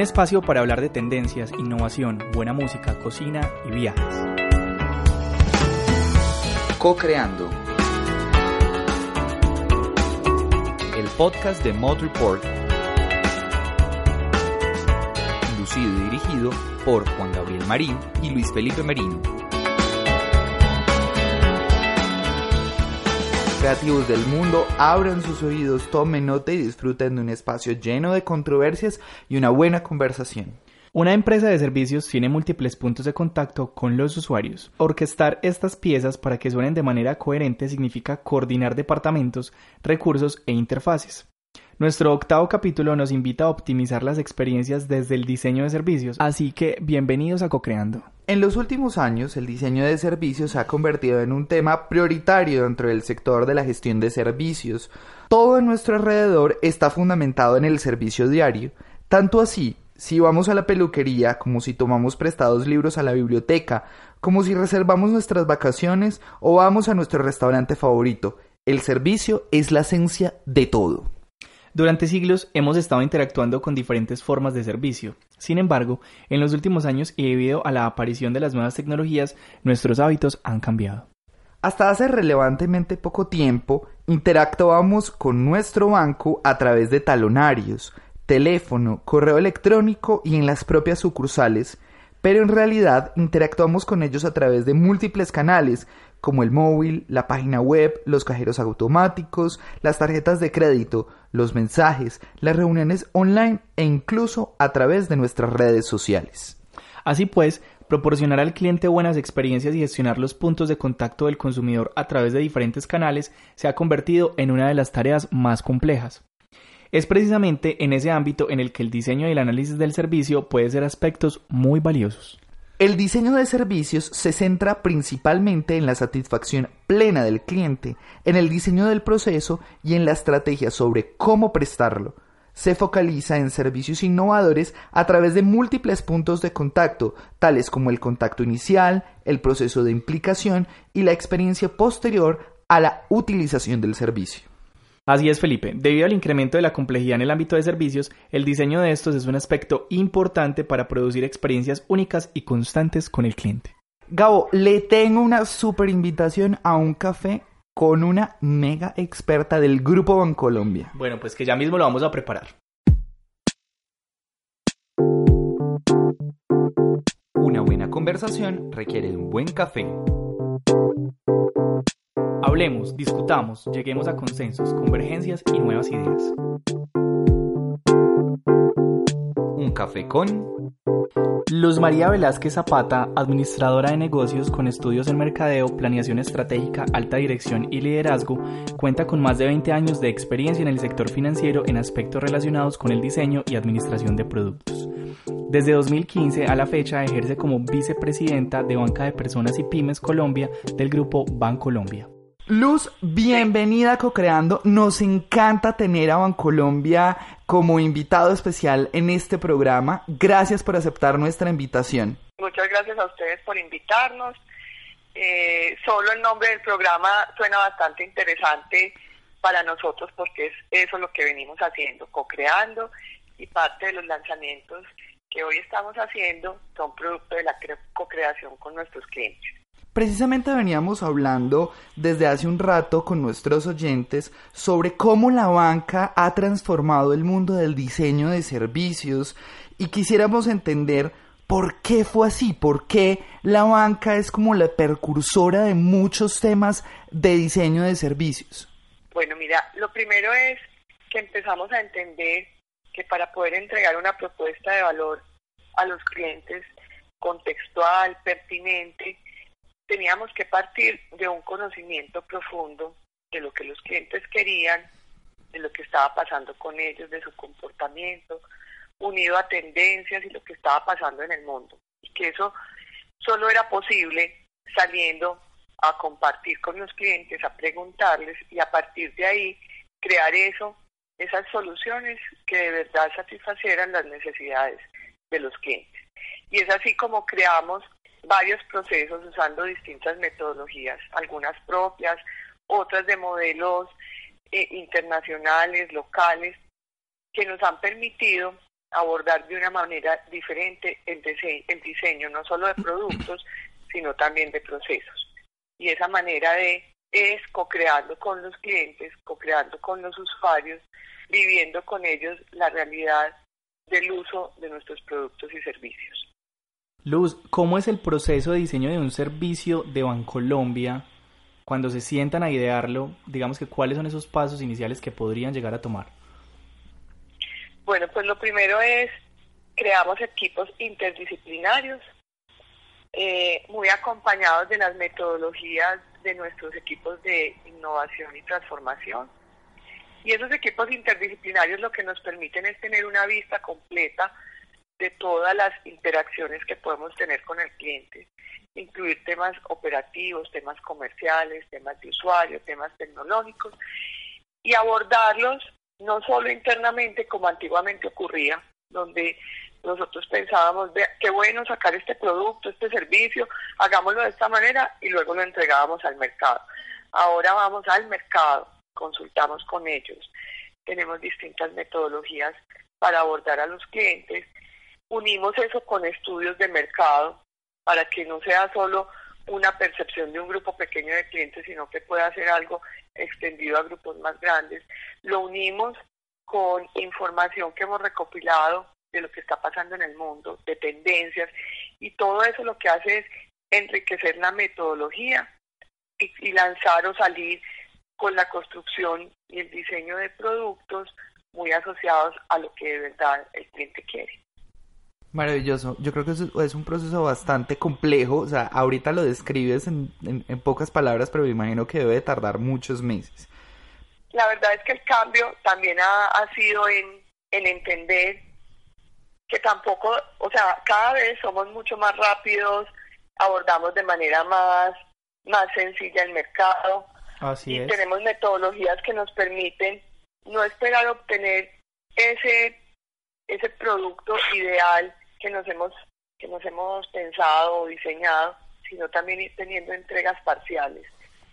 un espacio para hablar de tendencias, innovación, buena música, cocina y viajes. Co-creando. El podcast de Mod Report. Inducido y dirigido por Juan Gabriel Marín y Luis Felipe Merino. Creativos del mundo, abran sus oídos, tomen nota y disfruten de un espacio lleno de controversias y una buena conversación. Una empresa de servicios tiene múltiples puntos de contacto con los usuarios. Orquestar estas piezas para que suenen de manera coherente significa coordinar departamentos, recursos e interfaces. Nuestro octavo capítulo nos invita a optimizar las experiencias desde el diseño de servicios, así que bienvenidos a Cocreando. En los últimos años, el diseño de servicios se ha convertido en un tema prioritario dentro del sector de la gestión de servicios. Todo a nuestro alrededor está fundamentado en el servicio diario, tanto así si vamos a la peluquería, como si tomamos prestados libros a la biblioteca, como si reservamos nuestras vacaciones o vamos a nuestro restaurante favorito. El servicio es la esencia de todo. Durante siglos hemos estado interactuando con diferentes formas de servicio. Sin embargo, en los últimos años y debido a la aparición de las nuevas tecnologías, nuestros hábitos han cambiado. Hasta hace relevantemente poco tiempo, interactuábamos con nuestro banco a través de talonarios, teléfono, correo electrónico y en las propias sucursales, pero en realidad interactuamos con ellos a través de múltiples canales, como el móvil, la página web, los cajeros automáticos, las tarjetas de crédito, los mensajes, las reuniones online e incluso a través de nuestras redes sociales. Así pues, proporcionar al cliente buenas experiencias y gestionar los puntos de contacto del consumidor a través de diferentes canales se ha convertido en una de las tareas más complejas. Es precisamente en ese ámbito en el que el diseño y el análisis del servicio puede ser aspectos muy valiosos. El diseño de servicios se centra principalmente en la satisfacción plena del cliente, en el diseño del proceso y en la estrategia sobre cómo prestarlo. Se focaliza en servicios innovadores a través de múltiples puntos de contacto, tales como el contacto inicial, el proceso de implicación y la experiencia posterior a la utilización del servicio. Así es, Felipe. Debido al incremento de la complejidad en el ámbito de servicios, el diseño de estos es un aspecto importante para producir experiencias únicas y constantes con el cliente. Gabo, le tengo una super invitación a un café con una mega experta del Grupo Bancolombia. Bueno, pues que ya mismo lo vamos a preparar. Una buena conversación requiere de un buen café. Hablemos, discutamos, lleguemos a consensos, convergencias y nuevas ideas. Un café con Luz María Velázquez Zapata, administradora de negocios con estudios en mercadeo, planeación estratégica, alta dirección y liderazgo, cuenta con más de 20 años de experiencia en el sector financiero en aspectos relacionados con el diseño y administración de productos. Desde 2015 a la fecha ejerce como vicepresidenta de Banca de Personas y Pymes Colombia del grupo Bancolombia. Luz, bienvenida a Cocreando. Nos encanta tener a Bancolombia como invitado especial en este programa. Gracias por aceptar nuestra invitación. Muchas gracias a ustedes por invitarnos. Eh, solo el nombre del programa suena bastante interesante para nosotros porque es eso lo que venimos haciendo, co-creando y parte de los lanzamientos que hoy estamos haciendo son producto de la co-creación con nuestros clientes. Precisamente veníamos hablando desde hace un rato con nuestros oyentes sobre cómo la banca ha transformado el mundo del diseño de servicios y quisiéramos entender por qué fue así, por qué la banca es como la precursora de muchos temas de diseño de servicios. Bueno, mira, lo primero es que empezamos a entender que para poder entregar una propuesta de valor a los clientes contextual, pertinente, teníamos que partir de un conocimiento profundo de lo que los clientes querían, de lo que estaba pasando con ellos, de su comportamiento, unido a tendencias y lo que estaba pasando en el mundo. Y que eso solo era posible saliendo a compartir con los clientes, a preguntarles y a partir de ahí crear eso, esas soluciones que de verdad satisfacieran las necesidades de los clientes. Y es así como creamos varios procesos usando distintas metodologías, algunas propias, otras de modelos eh, internacionales, locales, que nos han permitido abordar de una manera diferente el, el diseño, no solo de productos, sino también de procesos. Y esa manera de es co-creando con los clientes, co-creando con los usuarios, viviendo con ellos la realidad del uso de nuestros productos y servicios. Luz, ¿cómo es el proceso de diseño de un servicio de Bancolombia cuando se sientan a idearlo? Digamos que cuáles son esos pasos iniciales que podrían llegar a tomar. Bueno, pues lo primero es creamos equipos interdisciplinarios, eh, muy acompañados de las metodologías de nuestros equipos de innovación y transformación. Y esos equipos interdisciplinarios lo que nos permiten es tener una vista completa de todas las interacciones que podemos tener con el cliente, incluir temas operativos, temas comerciales, temas de usuario, temas tecnológicos, y abordarlos no solo internamente como antiguamente ocurría, donde nosotros pensábamos, qué bueno sacar este producto, este servicio, hagámoslo de esta manera y luego lo entregábamos al mercado. Ahora vamos al mercado, consultamos con ellos, tenemos distintas metodologías para abordar a los clientes, unimos eso con estudios de mercado para que no sea solo una percepción de un grupo pequeño de clientes, sino que pueda ser algo extendido a grupos más grandes. Lo unimos con información que hemos recopilado de lo que está pasando en el mundo, de tendencias, y todo eso lo que hace es enriquecer la metodología y, lanzar o salir con la construcción y el diseño de productos muy asociados a lo que de verdad el cliente quiere. Maravilloso. Yo creo que es un proceso bastante complejo. O sea, ahorita lo describes en, en, pocas palabras, pero me imagino que debe tardar muchos meses. La verdad es que el cambio también ha, ha sido en, en entender que tampoco, o sea, cada vez somos mucho más rápidos, abordamos de manera más, más sencilla el mercado. Así y tenemos metodologías que nos permiten no esperar obtener ese ese producto ideal que nos hemos que nos hemos pensado o diseñado, sino también ir teniendo entregas parciales,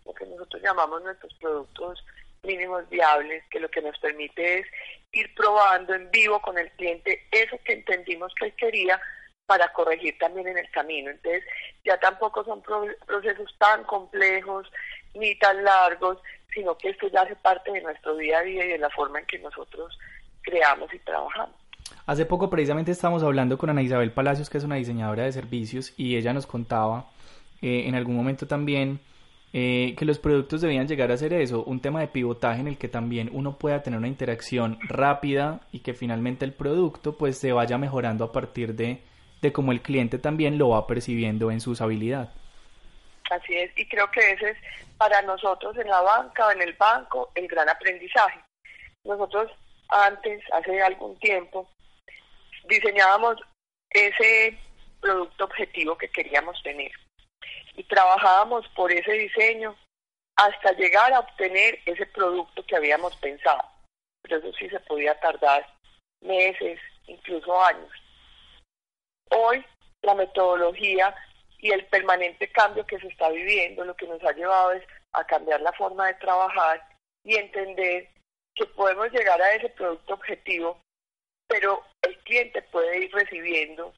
lo que nosotros llamamos nuestros productos mínimos viables, que lo que nos permite es ir probando en vivo con el cliente eso que entendimos que él quería para corregir también en el camino. Entonces, ya tampoco son procesos tan complejos ni tan largos, sino que esto ya hace parte de nuestro día a día y de la forma en que nosotros creamos y trabajamos. Hace poco precisamente estábamos hablando con Ana Isabel Palacios, que es una diseñadora de servicios, y ella nos contaba eh, en algún momento también eh, que los productos debían llegar a ser eso, un tema de pivotaje en el que también uno pueda tener una interacción rápida y que finalmente el producto pues se vaya mejorando a partir de, de cómo el cliente también lo va percibiendo en su usabilidad. Así es, y creo que ese es para nosotros en la banca o en el banco el gran aprendizaje. Nosotros antes, hace algún tiempo, diseñábamos ese producto objetivo que queríamos tener y trabajábamos por ese diseño hasta llegar a obtener ese producto que habíamos pensado. Pero eso sí se podía tardar meses, incluso años. Hoy la metodología y el permanente cambio que se está viviendo lo que nos ha llevado es a cambiar la forma de trabajar y entender que podemos llegar a ese producto objetivo pero el cliente puede ir recibiendo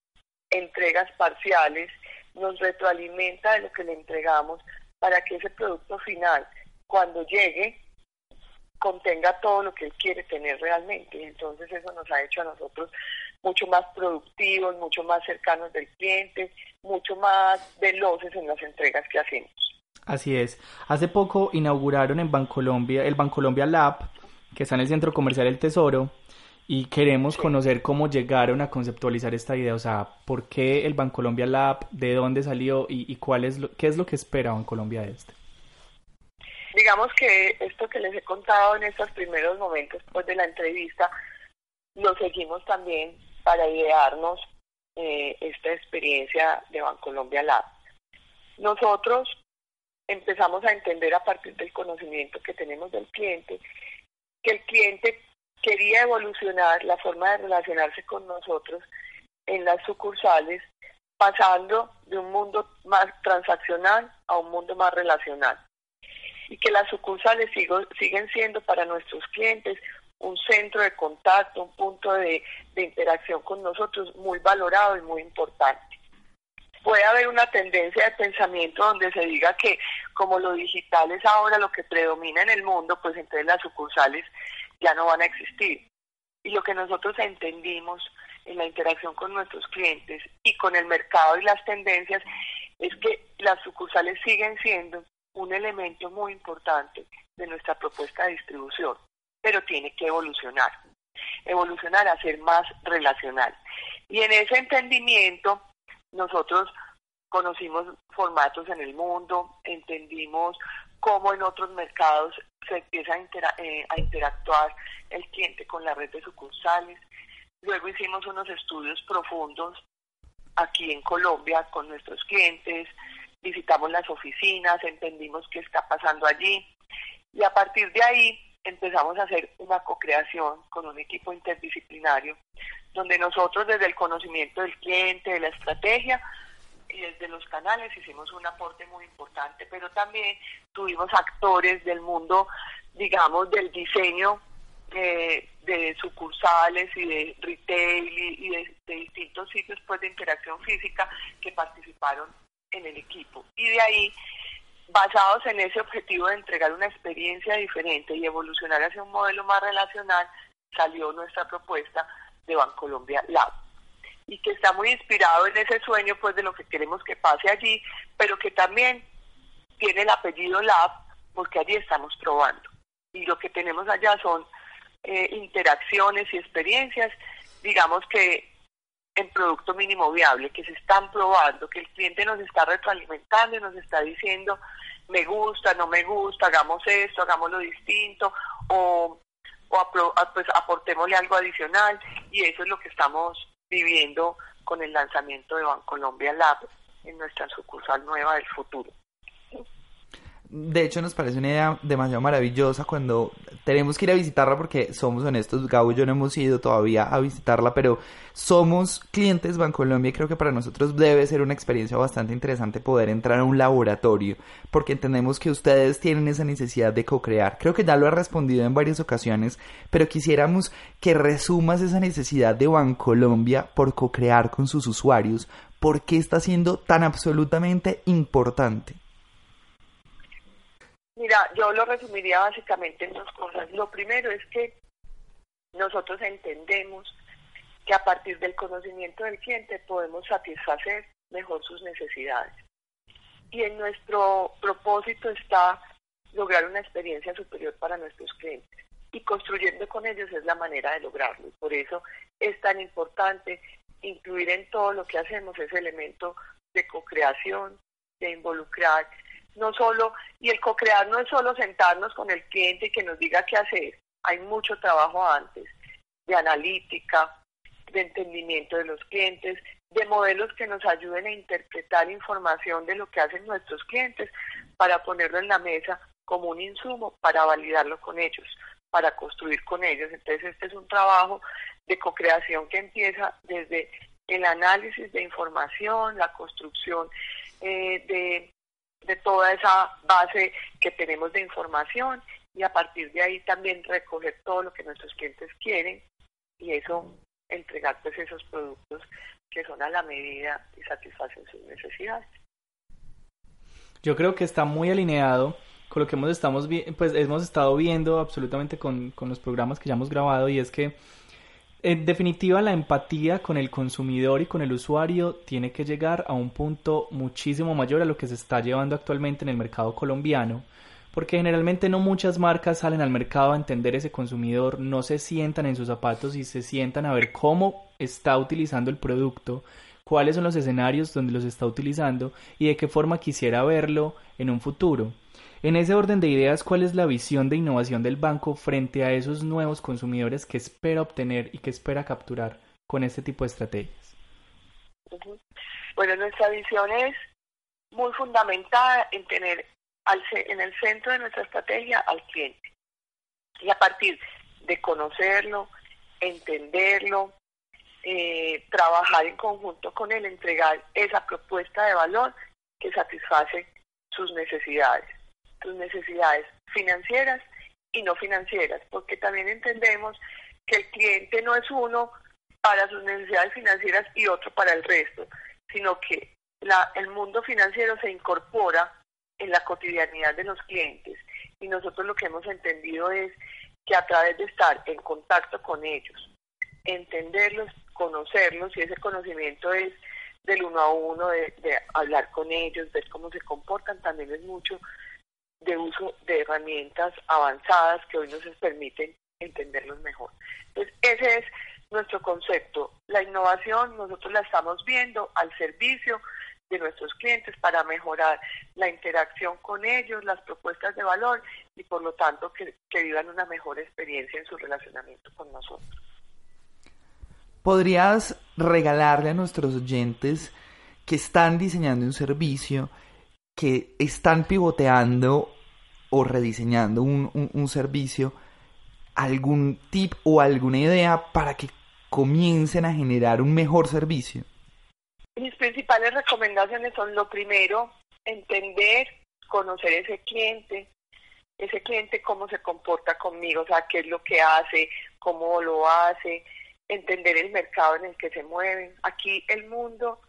entregas parciales, nos retroalimenta de lo que le entregamos para que ese producto final, cuando llegue, contenga todo lo que él quiere tener realmente. Entonces eso nos ha hecho a nosotros mucho más productivos, mucho más cercanos del cliente, mucho más veloces en las entregas que hacemos. Así es. Hace poco inauguraron en Bancolombia el Bancolombia Lab, que está en el Centro Comercial El Tesoro, y queremos conocer cómo llegaron a conceptualizar esta idea, o sea, por qué el Bancolombia Lab, de dónde salió y, cuál es lo, qué es lo que espera Bancolombia de este. Digamos que esto que les he contado en estos primeros momentos pues, de la entrevista, lo seguimos también para idearnos eh, esta experiencia de Bancolombia Lab. Nosotros empezamos a entender a partir del conocimiento que tenemos del cliente que el cliente quería evolucionar la forma de relacionarse con nosotros en las sucursales, pasando de un mundo más transaccional a un mundo más relacional. Y que las sucursales siguen siendo para nuestros clientes un centro de contacto, un punto de, de interacción con nosotros muy valorado y muy importante. Puede haber una tendencia de pensamiento donde se diga que como lo digital es ahora lo que predomina en el mundo, pues entonces las sucursales ya no van a existir. Y lo que nosotros entendimos en la interacción con nuestros clientes y con el mercado y las tendencias es que las sucursales siguen siendo un elemento muy importante de nuestra propuesta de distribución, pero tiene que evolucionar, evolucionar a ser más relacional. Y en ese entendimiento nosotros conocimos formatos en el mundo, entendimos cómo en otros mercados se empieza a, eh, a interactuar el cliente con la red de sucursales. Luego hicimos unos estudios profundos aquí en Colombia con nuestros clientes, visitamos las oficinas, entendimos qué está pasando allí y a partir de ahí empezamos a hacer una co-creación con un equipo interdisciplinario donde nosotros desde el conocimiento del cliente, de la estrategia y desde los canales hicimos un aporte muy importante, pero también tuvimos actores del mundo, digamos, del diseño eh, de sucursales y de retail y, de, de, distintos sitios pues de interacción física que participaron en el equipo. Y de ahí, basados en ese objetivo de entregar una experiencia diferente y evolucionar hacia un modelo más relacional, salió nuestra propuesta de Bancolombia Lab y que está muy inspirado en ese sueño pues de lo que queremos que pase allí, pero que también tiene el apellido Lab porque allí estamos probando. Y lo que tenemos allá son eh, interacciones y experiencias, digamos que en producto mínimo viable, que se están probando, que el cliente nos está retroalimentando y nos está diciendo, me gusta, no me gusta, hagamos esto, hagámoslo distinto, o o pues aportémosle algo adicional y eso es lo que estamos viviendo con el lanzamiento de Bancolombia Lab en nuestra sucursal nueva del futuro. De hecho, nos parece una idea demasiado maravillosa cuando tenemos que ir a visitarla porque somos honestos, Gabo y yo no hemos ido todavía a visitarla, pero somos clientes Bancolombia y creo que para nosotros debe ser una experiencia bastante interesante poder entrar a un laboratorio porque entendemos que ustedes tienen esa necesidad de co-crear. Creo que ya lo ha respondido en varias ocasiones, pero quisiéramos que resumas esa necesidad de Bancolombia por co-crear con sus usuarios. ¿Por qué está siendo tan absolutamente importante? Mira, yo lo resumiría básicamente en dos cosas. Lo primero es que nosotros entendemos que a partir del conocimiento del cliente podemos satisfacer mejor sus necesidades. Y en nuestro propósito está lograr una experiencia superior para nuestros clientes. Y construyendo con ellos es la manera de lograrlo. Y por eso es tan importante incluir en todo lo que hacemos ese elemento de co-creación, de involucrar no solo, y el co-crear no es solo sentarnos con el cliente y que nos diga qué hacer, hay mucho trabajo antes, de analítica, de entendimiento de los clientes, de modelos que nos ayuden a interpretar información de lo que hacen nuestros clientes para ponerlo en la mesa como un insumo para validarlo con ellos, para construir con ellos. Entonces este es un trabajo de co-creación que empieza desde el análisis de información, la construcción eh, de de toda esa base que tenemos de información y a partir de ahí también recoger todo lo que nuestros clientes quieren y eso entregar pues esos productos que son a la medida y satisfacen sus necesidades. Yo creo que está muy alineado con lo que hemos, estamos, pues, hemos estado viendo absolutamente con, con los programas que ya hemos grabado y es que en definitiva, la empatía con el consumidor y con el usuario tiene que llegar a un punto muchísimo mayor a lo que se está llevando actualmente en el mercado colombiano, porque generalmente no muchas marcas salen al mercado a entender ese consumidor, no se sientan en sus zapatos y se sientan a ver cómo está utilizando el producto, cuáles son los escenarios donde los está utilizando y de qué forma quisiera verlo en un futuro. En ese orden de ideas, ¿cuál es la visión de innovación del banco frente a esos nuevos consumidores que espera obtener y que espera capturar con este tipo de estrategias? Bueno, nuestra visión es muy fundamentada en tener al, en el centro de nuestra estrategia al cliente. Y a partir de conocerlo, entenderlo, eh, trabajar en conjunto con él, entregar esa propuesta de valor que satisface sus necesidades tus necesidades financieras y no financieras, porque también entendemos que el cliente no es uno para sus necesidades financieras y otro para el resto, sino que la, el mundo financiero se incorpora en la cotidianidad de los clientes. Y nosotros lo que hemos entendido es que a través de estar en contacto con ellos, entenderlos, conocerlos y ese conocimiento es del uno a uno, de, hablar con ellos, ver cómo se comportan, también es mucho de uso de herramientas avanzadas que hoy nos permiten entenderlos mejor. Entonces, ese es nuestro concepto. La innovación nosotros la estamos viendo al servicio de nuestros clientes para mejorar la interacción con ellos, las propuestas de valor y por lo tanto que, que vivan una mejor experiencia en su relacionamiento con nosotros. ¿Podrías regalarle a nuestros oyentes que están diseñando un servicio, que están pivoteando o rediseñando un, un servicio, algún tip o alguna idea para que comiencen a generar un mejor servicio? Mis principales recomendaciones son lo primero, entender, conocer ese cliente, ese cliente cómo se comporta conmigo, o sea, qué es lo que hace, cómo lo hace, entender el mercado en el que se mueven. Aquí el mundo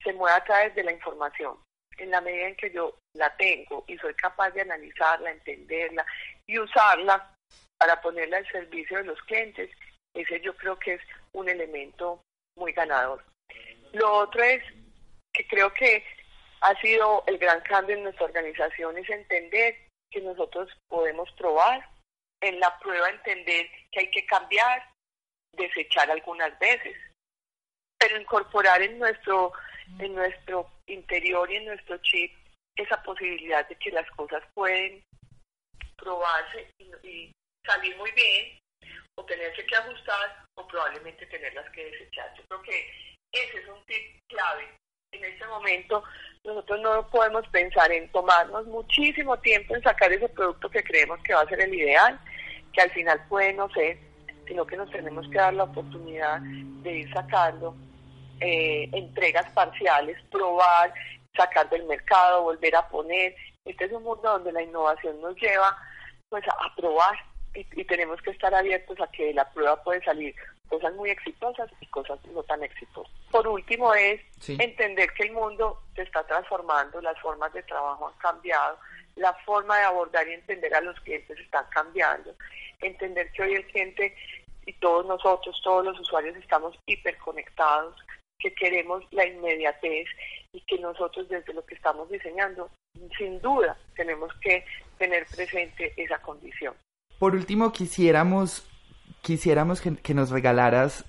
se mueve a través de la información. En la medida en que yo la tengo y soy capaz de analizarla, entenderla y usarla para ponerla al servicio de los clientes, ese yo creo que es un elemento muy ganador. Lo otro es que creo que ha sido el gran cambio en nuestra organización, es entender que nosotros podemos probar, en la prueba entender que hay que cambiar, desechar algunas veces, pero incorporar en nuestro, en nuestro interior y en nuestro chip esa posibilidad de que las cosas pueden probarse y salir muy bien o tenerse que ajustar o probablemente tenerlas que desechar. Yo creo que ese es un tip clave. En este momento nosotros no podemos pensar en tomarnos muchísimo tiempo en sacar ese producto que creemos que va a ser el ideal, que al final puede no ser, sino que nos tenemos que dar la oportunidad de ir sacando eh, entregas parciales, probar, sacar del mercado, volver a poner. Este es un mundo donde la innovación nos lleva pues a probar y, tenemos que estar abiertos a que de la prueba puede salir cosas muy exitosas y cosas no tan exitosas. Por último es entender que el mundo se está transformando, las formas de trabajo han cambiado, la forma de abordar y entender a los clientes están cambiando, entender que hoy el cliente y todos nosotros, todos los usuarios estamos hiperconectados, que queremos la inmediatez y que nosotros desde lo que estamos diseñando, sin duda, tenemos que tener presente esa condición. Por último, quisiéramos, quisiéramos que, nos regalaras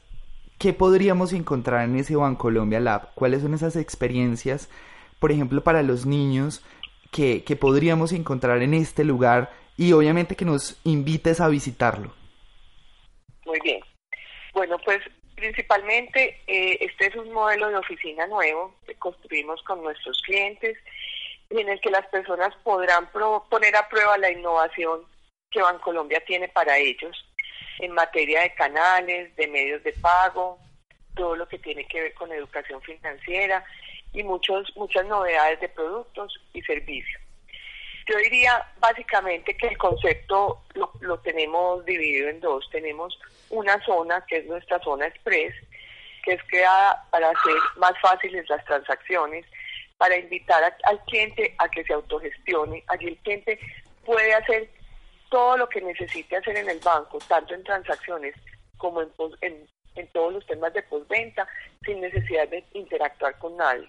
qué podríamos encontrar en ese Colombia Lab, cuáles son esas experiencias, por ejemplo, para los niños que, que podríamos encontrar en este lugar y obviamente que nos invites a visitarlo. Muy bien. Bueno, pues principalmente eh, este es un modelo de oficina nuevo que construimos con nuestros clientes en el que las personas podrán poner a prueba la innovación que Bancolombia tiene para ellos en materia de canales, de medios de pago, todo lo que tiene que ver con educación financiera y muchos, muchas novedades de productos y servicios. Yo diría básicamente que el concepto lo, lo tenemos dividido en dos. Tenemos una zona que es nuestra zona express, que es creada para hacer más fáciles las transacciones, para invitar al cliente a que se autogestione. Allí el cliente puede hacer todo lo que necesite hacer en el banco, tanto en transacciones como en, en, todos los temas de postventa, sin necesidad de interactuar con nadie.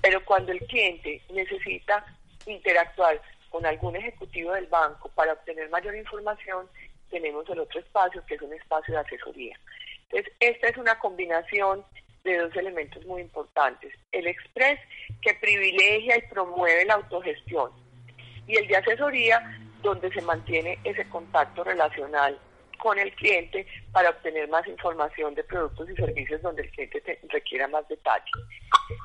Pero cuando el cliente necesita interactuar con algún ejecutivo del banco para obtener mayor información, tenemos el otro espacio que es un espacio de asesoría. Entonces, esta es una combinación de dos elementos muy importantes. El Express, que privilegia y promueve la autogestión, y el de asesoría, donde se mantiene ese contacto relacional con el cliente para obtener más información de productos y servicios donde el cliente requiera más detalle.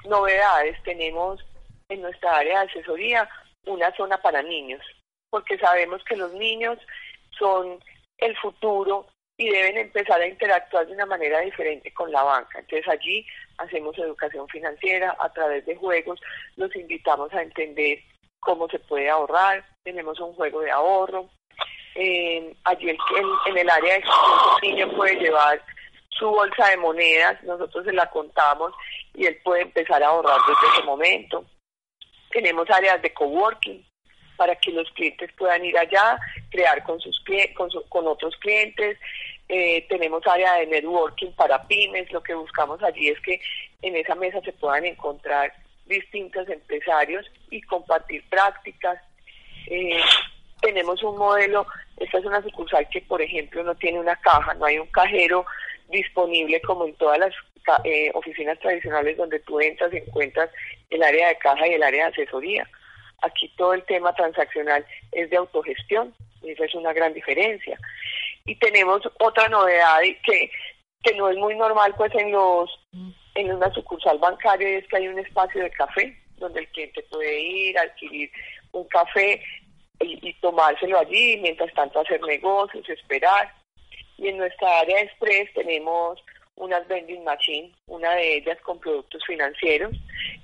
Novedades, tenemos en nuestra área de asesoría una zona para niños, porque sabemos que los niños son el futuro y deben empezar a interactuar de una manera diferente con la banca. Entonces allí hacemos educación financiera a través de juegos, los invitamos a entender cómo se puede ahorrar, tenemos un juego de ahorro, Eh, allí en, el área de exposición un niño puede llevar su bolsa de monedas, nosotros se la contamos y él puede empezar a ahorrar desde ese momento. Tenemos áreas de coworking para que los clientes puedan ir allá, crear con sus con, con otros clientes. Eh, tenemos área de networking para pymes. Lo que buscamos allí es que en esa mesa se puedan encontrar distintos empresarios y compartir prácticas. Eh, tenemos un modelo, esta es una sucursal que, por ejemplo, no tiene una caja, no hay un cajero disponible como en todas las eh, oficinas tradicionales donde tú entras y encuentras el área de caja y el área de asesoría. Aquí todo el tema transaccional es de autogestión, y esa es una gran diferencia. Y tenemos otra novedad que, que no es muy normal pues en los en una sucursal bancaria es que hay un espacio de café donde el cliente puede ir, adquirir un café y, tomárselo allí, mientras tanto hacer negocios, esperar. Y en nuestra área de Express tenemos unas vending machines, una de ellas con productos financieros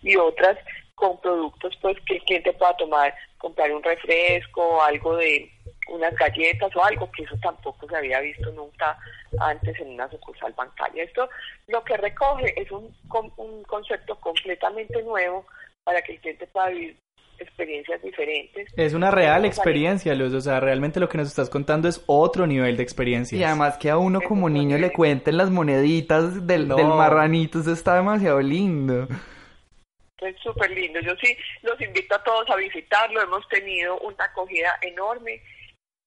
y otras con productos pues que el cliente pueda tomar, comprar un refresco, algo de unas galletas o algo que eso tampoco se había visto nunca antes en una sucursal bancaria. Esto lo que recoge es un, un concepto completamente nuevo para que el cliente pueda vivir experiencias diferentes. Es una real experiencia, Luz, o sea, realmente lo que nos estás contando es otro nivel de experiencia. Y además que a uno como niño le cuenten las moneditas del, del marranito, eso está demasiado lindo. Es súper lindo. Yo sí los invito a todos a visitarlo. Hemos tenido una acogida enorme.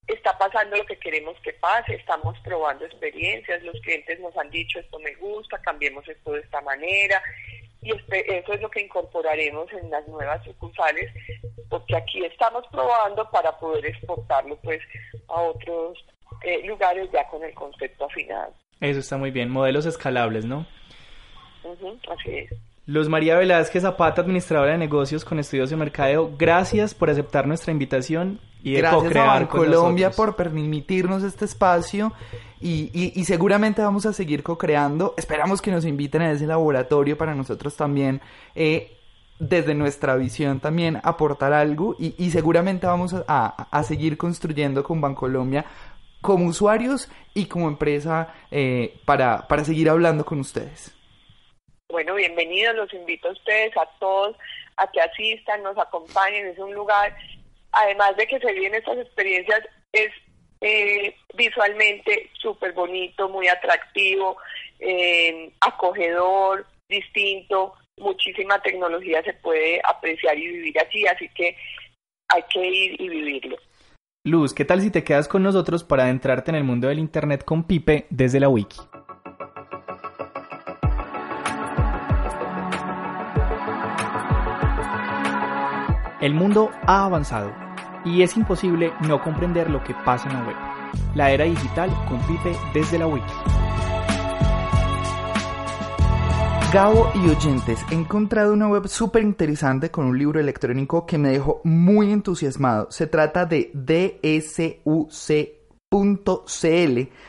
Está pasando lo que queremos que pase. Estamos probando experiencias. Los clientes nos han dicho esto me gusta, cambiemos esto de esta manera. Y eso es lo que incorporaremos en las nuevas sucursales, porque aquí estamos probando para poder exportarlo pues a otros eh, lugares ya con el concepto afinado. Eso está muy bien. Modelos escalables, ¿no? así es. Luz María Velázquez Zapata, administradora de negocios con estudios de mercadeo, gracias por aceptar nuestra invitación y de gracias a Colombia por permitirnos este espacio y, y, seguramente vamos a seguir co-creando. Esperamos que nos inviten a ese laboratorio para nosotros también. Eh, desde nuestra visión también aportar algo y, y seguramente vamos a, a, seguir construyendo con Bancolombia como usuarios y como empresa eh, para, para seguir hablando con ustedes. Bueno, bienvenidos, los invito a ustedes, a todos, a que asistan, nos acompañen, es un lugar, además de que se viven estas experiencias, es eh, visualmente súper bonito, muy atractivo, eh, acogedor, distinto, muchísima tecnología se puede apreciar y vivir aquí, así que hay que ir y vivirlo. Luz, ¿qué tal si te quedas con nosotros para adentrarte en el mundo del Internet con Pipe desde la wiki? El mundo ha avanzado y es imposible no comprender lo que pasa en la web. La era digital compite desde la wiki. Gabo y oyentes, he encontrado una web súper interesante con un libro electrónico que me dejó muy entusiasmado. Se trata de DSUC.cl,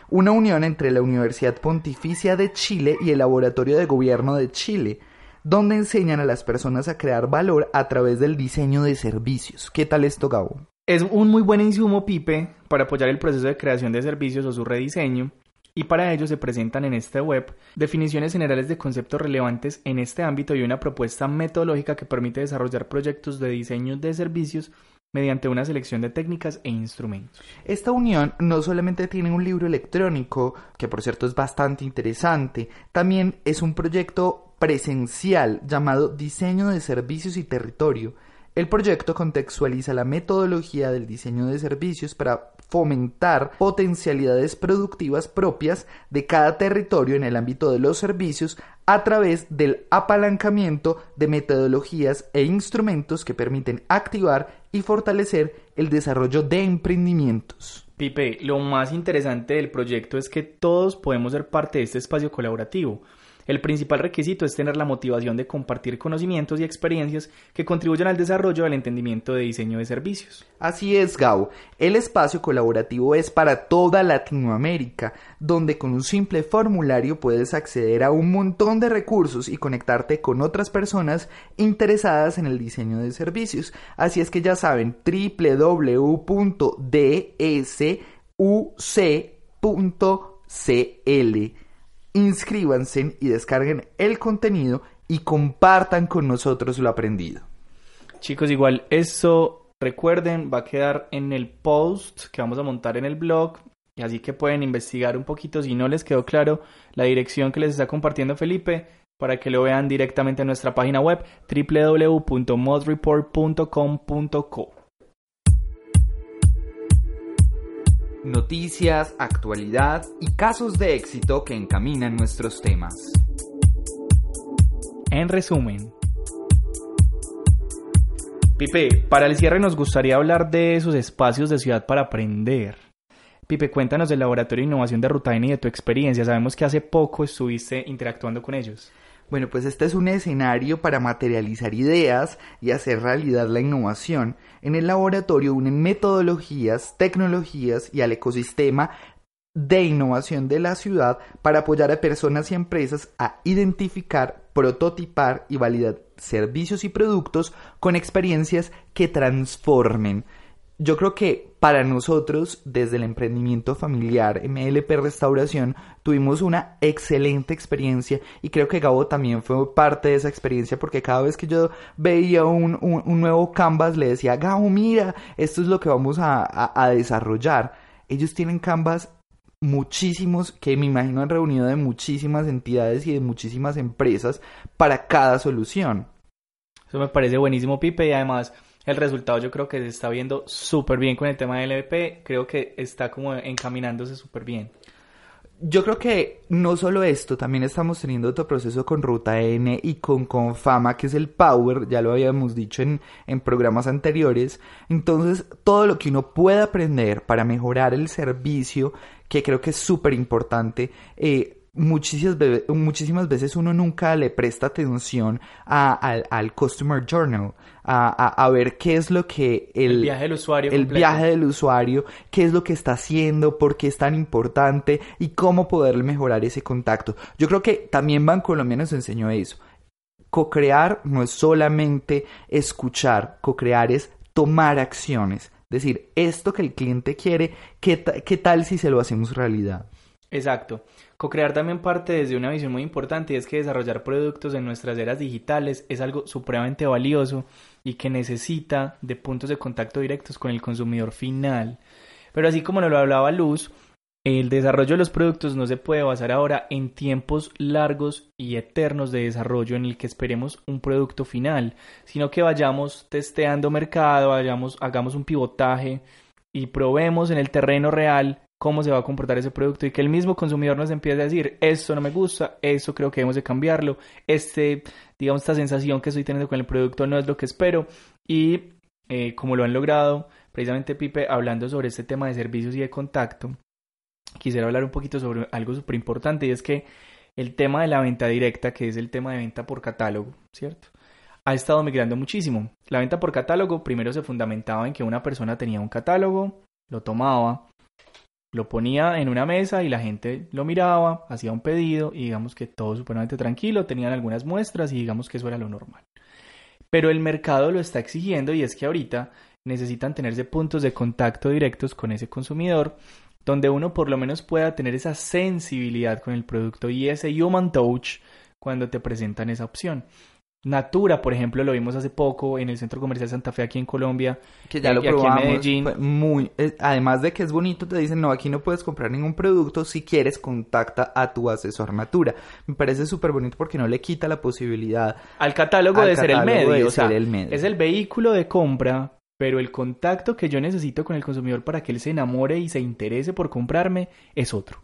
una unión entre la Universidad Pontificia de Chile y el Laboratorio de Gobierno de Chile donde enseñan a las personas a crear valor a través del diseño de servicios. ¿Qué tal esto, Gabo? Es un muy buen insumo, Pipe, para apoyar el proceso de creación de servicios o su rediseño, y para ello se presentan en esta web definiciones generales de conceptos relevantes en este ámbito y una propuesta metodológica que permite desarrollar proyectos de diseño de servicios mediante una selección de técnicas e instrumentos. Esta unión no solamente tiene un libro electrónico, que por cierto es bastante interesante, también es un proyecto presencial llamado Diseño de Servicios y Territorio. El proyecto contextualiza la metodología del diseño de servicios para fomentar potencialidades productivas propias de cada territorio en el ámbito de los servicios a través del apalancamiento de metodologías e instrumentos que permiten activar y fortalecer el desarrollo de emprendimientos. Pipe, lo más interesante del proyecto es que todos podemos ser parte de este espacio colaborativo El principal requisito es tener la motivación de compartir conocimientos y experiencias que contribuyan al desarrollo del entendimiento de diseño de servicios. Así es, Gao. El espacio colaborativo es para toda Latinoamérica, donde con un simple formulario puedes acceder a un montón de recursos y conectarte con otras personas interesadas en el diseño de servicios. Así es que ya saben, www.dsuc.cl inscríbanse y descarguen el contenido y compartan con nosotros lo aprendido. Chicos, igual eso recuerden va a quedar en el post que vamos a montar en el blog y así que pueden investigar un poquito si no les quedó claro la dirección que les está compartiendo Felipe para que lo vean directamente en nuestra página web www.modreport.com.co. noticias, actualidad y casos de éxito que encaminan nuestros temas. En resumen, Pipe, para el cierre nos gustaría hablar de esos espacios de ciudad para aprender. Pipe, cuéntanos del Laboratorio de Innovación de Rutaina y de tu experiencia. Sabemos que hace poco estuviste interactuando con ellos. Bueno, pues este es un escenario para materializar ideas y hacer realidad la innovación. En el laboratorio unen metodologías, tecnologías y al ecosistema de innovación de la ciudad para apoyar a personas y empresas a identificar, prototipar y validar servicios y productos con experiencias que transformen yo creo que para nosotros, desde el emprendimiento familiar MLP Restauración, tuvimos una excelente experiencia y creo que Gabo también fue parte de esa experiencia porque cada vez que yo veía un, nuevo canvas le decía, Gabo, mira, esto es lo que vamos a, a desarrollar. Ellos tienen canvas muchísimos que me imagino han reunido de muchísimas entidades y de muchísimas empresas para cada solución. Eso me parece buenísimo, Pipe, y además el resultado yo creo que se está viendo súper bien con el tema del LVP, creo que está como encaminándose súper bien. Yo creo que no solo esto, también estamos teniendo otro proceso con Ruta N y con Confama, que es el Power, ya lo habíamos dicho en, en programas anteriores. Entonces, todo lo que uno puede aprender para mejorar el servicio, que creo que es súper importante, eh, muchísimas, muchísimas veces uno nunca le presta atención al, Customer Journal, a, ver qué es lo que el, viaje del usuario, el viaje del usuario, qué es lo que está haciendo, por qué es tan importante y cómo poder mejorar ese contacto. Yo creo que también Bancolombia nos enseñó eso. Co-crear no es solamente escuchar, co-crear es tomar acciones. Decir, esto que el cliente quiere, ¿qué, qué tal si se lo hacemos realidad? Exacto. Co-crear también parte desde una visión muy importante y es que desarrollar productos en nuestras eras digitales es algo supremamente valioso y que necesita de puntos de contacto directos con el consumidor final. Pero así como nos lo hablaba Luz, el desarrollo de los productos no se puede basar ahora en tiempos largos y eternos de desarrollo en el que esperemos un producto final, sino que vayamos testeando mercado, vayamos, hagamos un pivotaje y probemos en el terreno real cómo se va a comportar ese producto y que el mismo consumidor nos empiece a decir, esto no me gusta, eso creo que debemos de cambiarlo, este, digamos, esta sensación que estoy teniendo con el producto no es lo que espero y eh, como lo han logrado, precisamente Pipe, hablando sobre este tema de servicios y de contacto, quisiera hablar un poquito sobre algo súper importante y es que el tema de la venta directa, que es el tema de venta por catálogo, ¿cierto? Ha estado migrando muchísimo. La venta por catálogo primero se fundamentaba en que una persona tenía un catálogo, lo tomaba, lo ponía en una mesa y la gente lo miraba, hacía un pedido y digamos que todo supremamente tranquilo, tenían algunas muestras y digamos que eso era lo normal. Pero el mercado lo está exigiendo y es que ahorita necesitan tenerse puntos de contacto directos con ese consumidor donde uno por lo menos pueda tener esa sensibilidad con el producto y ese human touch cuando te presentan esa opción. Natura, por ejemplo, lo vimos hace poco en el Centro Comercial Santa Fe aquí en Colombia. Que ya lo probamos. Muy, eh, además de que es bonito, te dicen, no, aquí no puedes comprar ningún producto. Si quieres, contacta a tu asesor Natura. Me parece súper bonito porque no le quita la posibilidad al catálogo de ser el medio. o sea, es el vehículo de compra, pero el contacto que yo necesito con el consumidor para que él se enamore y se interese por comprarme es otro.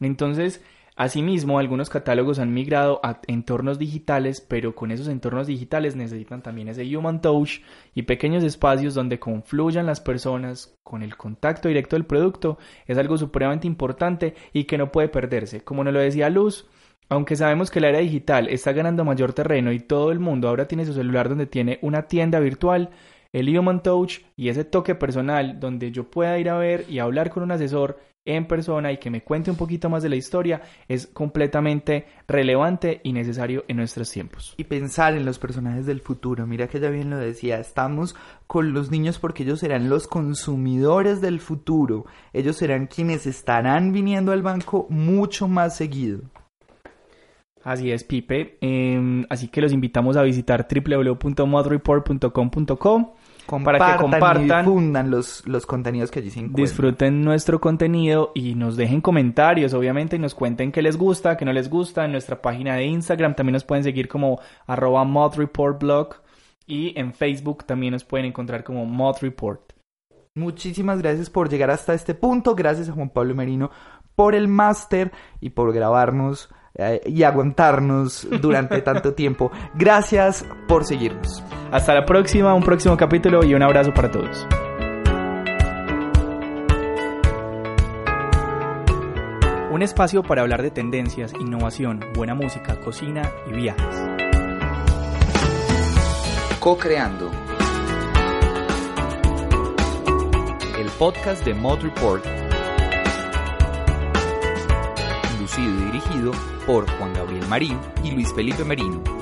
Entonces, Asimismo, algunos catálogos han migrado a entornos digitales, pero con esos entornos digitales necesitan también ese human touch y pequeños espacios donde confluyan las personas con el contacto directo del producto. Es algo supremamente importante y que no puede perderse. Como nos lo decía Luz, Aunque sabemos que la era digital está ganando mayor terreno y todo el mundo ahora tiene su celular donde tiene una tienda virtual, el Human Touch y ese toque personal donde yo pueda ir a ver y hablar con un asesor en persona y que me cuente un poquito más de la historia es completamente relevante y necesario en nuestros tiempos. Y pensar en los personajes del futuro, mira que ya bien lo decía, estamos con los niños porque ellos serán los consumidores del futuro, ellos serán quienes estarán viniendo al banco mucho más seguido. Así es, Pipe. Em, así que los invitamos a visitar www.modreport.com.co para que compartan y difundan los, los contenidos que allí se encuentran. Disfruten nuestro contenido y nos dejen comentarios, obviamente, y nos cuenten qué les gusta, qué no les gusta. En nuestra página de Instagram también nos pueden seguir como arroba modreportblog y en Facebook también nos pueden encontrar como modreport. Muchísimas gracias por llegar hasta este punto. Gracias a Juan Pablo Merino por el máster y por grabarnos eh, y aguantarnos durante tanto tiempo. Gracias por seguirnos. Hasta la próxima, un próximo capítulo y un abrazo para todos. Un espacio para hablar de tendencias, innovación, buena música, cocina y viajes. Co-creando. El podcast de Mod Report dirigido por Juan Gabriel Marín y Luis Felipe Merino.